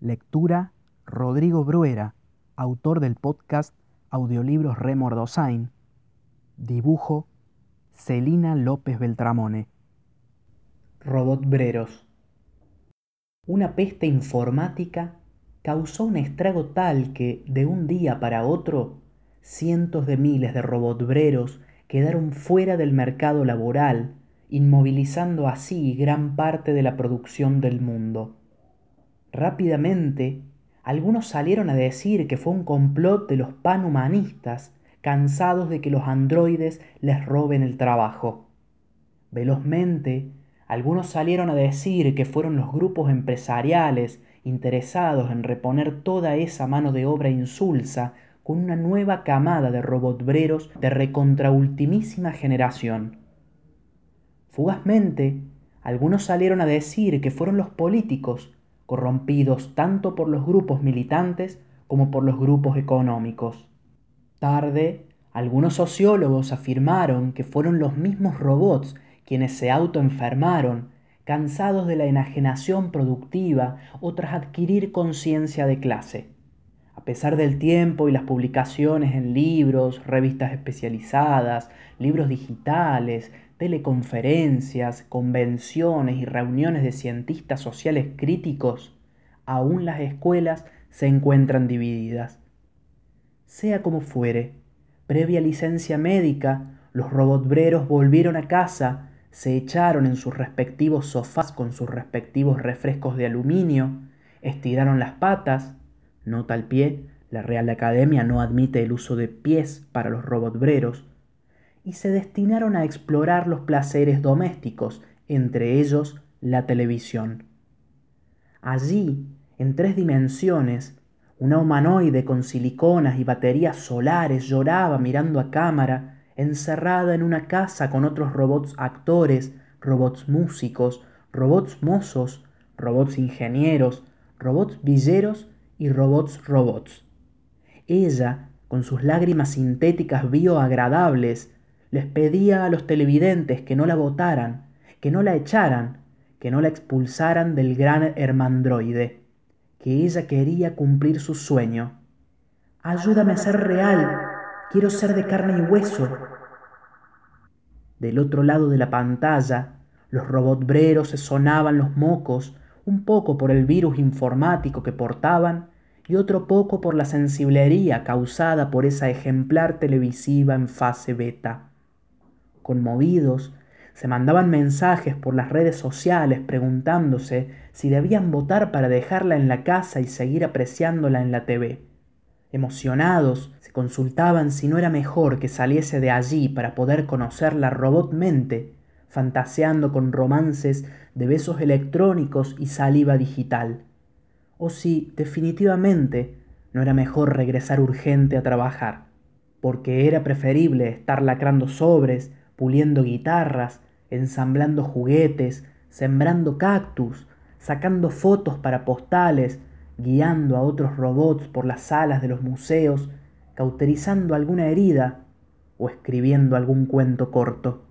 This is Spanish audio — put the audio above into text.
Lectura Rodrigo Bruera, autor del podcast Audiolibros Remordosain. Dibujo Celina López Beltramone. Robotbreros. Una peste informática causó un estrago tal que, de un día para otro, cientos de miles de robotbreros quedaron fuera del mercado laboral, inmovilizando así gran parte de la producción del mundo. Rápidamente, algunos salieron a decir que fue un complot de los panhumanistas, cansados de que los androides les roben el trabajo. Velozmente, algunos salieron a decir que fueron los grupos empresariales interesados en reponer toda esa mano de obra insulsa con una nueva camada de robotbreros de recontraultimísima generación. Fugazmente, algunos salieron a decir que fueron los políticos corrompidos tanto por los grupos militantes como por los grupos económicos. Tarde, algunos sociólogos afirmaron que fueron los mismos robots quienes se autoenfermaron, cansados de la enajenación productiva o tras adquirir conciencia de clase. Pesar del tiempo y las publicaciones en libros, revistas especializadas, libros digitales, teleconferencias, convenciones y reuniones de cientistas sociales críticos, aún las escuelas se encuentran divididas. Sea como fuere, previa licencia médica, los robotbreros volvieron a casa, se echaron en sus respectivos sofás con sus respectivos refrescos de aluminio, estiraron las patas, nota al pie, la Real Academia no admite el uso de pies para los robotbreros, y se destinaron a explorar los placeres domésticos, entre ellos la televisión. Allí, en tres dimensiones, una humanoide con siliconas y baterías solares lloraba mirando a cámara, encerrada en una casa con otros robots actores, robots músicos, robots mozos, robots ingenieros, robots villeros y robots robots. Ella, con sus lágrimas sintéticas bioagradables, les pedía a los televidentes que no la votaran, que no la echaran, que no la expulsaran del gran hermandroide, que ella quería cumplir su sueño. Ayúdame a ser real, quiero ser de carne y hueso. Del otro lado de la pantalla, los robotbreros se sonaban los mocos, un poco por el virus informático que portaban y otro poco por la sensiblería causada por esa ejemplar televisiva en fase beta conmovidos, se mandaban mensajes por las redes sociales preguntándose si debían votar para dejarla en la casa y seguir apreciándola en la TV. Emocionados, se consultaban si no era mejor que saliese de allí para poder conocerla robotmente, fantaseando con romances de besos electrónicos y saliva digital, o si definitivamente no era mejor regresar urgente a trabajar, porque era preferible estar lacrando sobres, puliendo guitarras, ensamblando juguetes, sembrando cactus, sacando fotos para postales, guiando a otros robots por las salas de los museos, cauterizando alguna herida o escribiendo algún cuento corto.